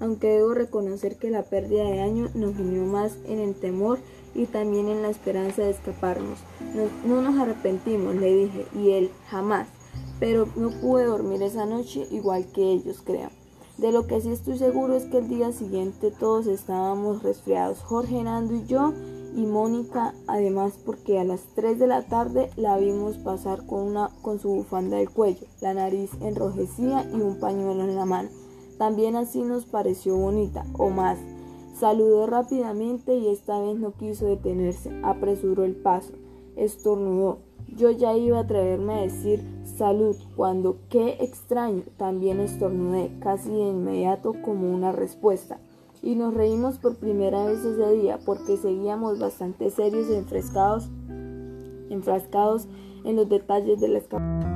aunque debo reconocer que la pérdida de año nos unió más en el temor y también en la esperanza de escaparnos. No, no nos arrepentimos, le dije, y él, jamás. Pero no pude dormir esa noche igual que ellos, crean. De lo que sí estoy seguro es que el día siguiente todos estábamos resfriados, Jorge Nando y yo, y Mónica, además porque a las 3 de la tarde la vimos pasar con, una, con su bufanda del cuello, la nariz enrojecida y un pañuelo en la mano. También así nos pareció bonita, o más. Saludó rápidamente y esta vez no quiso detenerse, apresuró el paso, estornudó. Yo ya iba a atreverme a decir salud cuando, qué extraño, también estornudé, casi de inmediato como una respuesta. Y nos reímos por primera vez ese día porque seguíamos bastante serios y enfrascados, en los detalles de la escapada.